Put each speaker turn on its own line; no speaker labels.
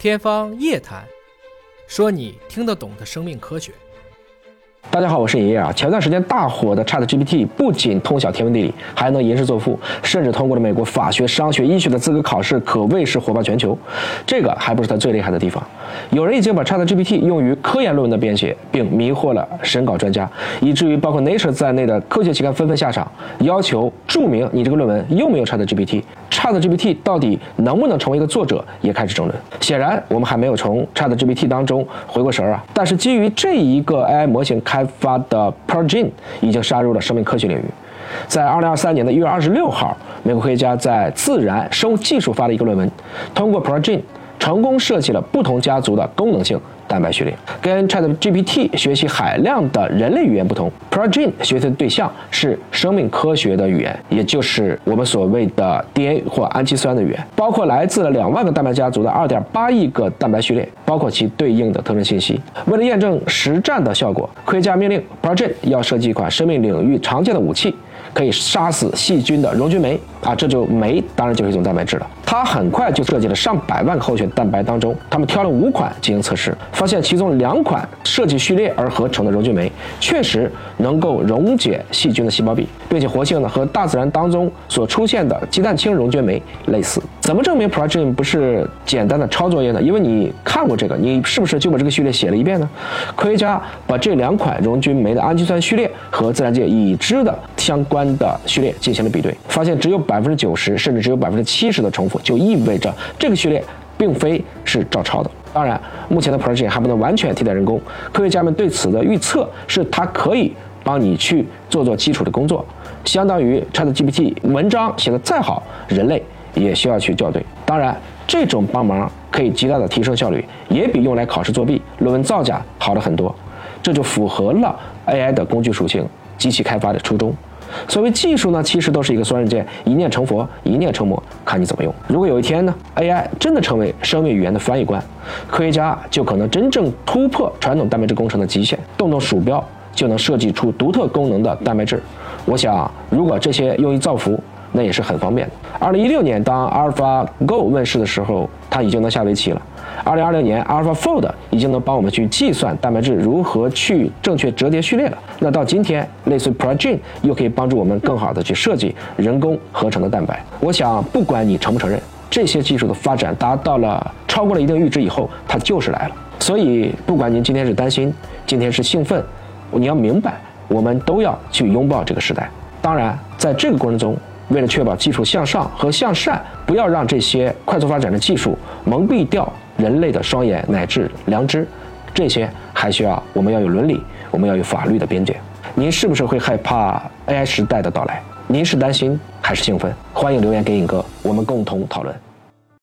天方夜谭，说你听得懂的生命科学。
大家好，我是爷爷啊。前段时间大火的 Chat GPT 不仅通晓天文地理，还能吟诗作赋，甚至通过了美国法学、商学、医学的资格考试，可谓是火爆全球。这个还不是它最厉害的地方。有人已经把 Chat GPT 用于科研论文的编写，并迷惑了审稿专家，以至于包括 Nature 在内的科学期刊纷纷下场，要求注明你这个论文用没有 Chat GPT。Chat GPT 到底能不能成为一个作者，也开始争论。显然，我们还没有从 Chat GPT 当中回过神儿啊。但是，基于这一个 AI 模型开发的 Progen 已经杀入了生命科学领域。在2023年的一月二十六号，美国科学家在《自然生物技术》发了一个论文，通过 Progen 成功设计了不同家族的功能性。蛋白序列跟 ChatGPT 学习海量的人类语言不同，Progen 学习的对象是生命科学的语言，也就是我们所谓的 DNA 或氨基酸的语言，包括来自了两万个蛋白家族的二点八亿个蛋白序列，包括其对应的特征信息。为了验证实战的效果，科学家命令 Progen 要设计一款生命领域常见的武器。可以杀死细菌的溶菌酶啊，这就酶当然就是一种蛋白质了。他很快就设计了上百万个候选蛋白当中，他们挑了五款进行测试，发现其中两款设计序列而合成的溶菌酶确实能够溶解细菌的细胞壁，并且活性呢和大自然当中所出现的鸡蛋清溶菌酶类似。怎么证明 Progen 不是简单的抄作业呢？因为你看过这个，你是不是就把这个序列写了一遍呢？科学家把这两款溶菌酶的氨基酸序列和自然界已知的相关的序列进行了比对，发现只有百分之九十，甚至只有百分之七十的重复，就意味着这个序列并非是照抄的。当然，目前的 Project 还不能完全替代人工，科学家们对此的预测是它可以帮你去做做基础的工作，相当于 ChatGPT 文章写的再好，人类。也需要去校对，当然，这种帮忙可以极大的提升效率，也比用来考试作弊、论文造假好了很多，这就符合了 AI 的工具属性、机器开发的初衷。所谓技术呢，其实都是一个双刃剑，一念成佛，一念成魔，看你怎么用。如果有一天呢，AI 真的成为生命语言的翻译官，科学家就可能真正突破传统蛋白质工程的极限，动动鼠标就能设计出独特功能的蛋白质。我想，如果这些用于造福，那也是很方便的。二零一六年，当 AlphaGo 问世的时候，它已经能下围棋了。二零二零年，AlphaFold 已经能帮我们去计算蛋白质如何去正确折叠序列了。那到今天，类似 Progene 又可以帮助我们更好的去设计人工合成的蛋白。我想，不管你承不承认，这些技术的发展达到了超过了一定阈值以后，它就是来了。所以，不管您今天是担心，今天是兴奋，你要明白，我们都要去拥抱这个时代。当然，在这个过程中，为了确保技术向上和向善，不要让这些快速发展的技术蒙蔽掉人类的双眼乃至良知，这些还需要我们要有伦理，我们要有法律的边界。您是不是会害怕 AI 时代的到来？您是担心还是兴奋？欢迎留言给影哥，我们共同讨论。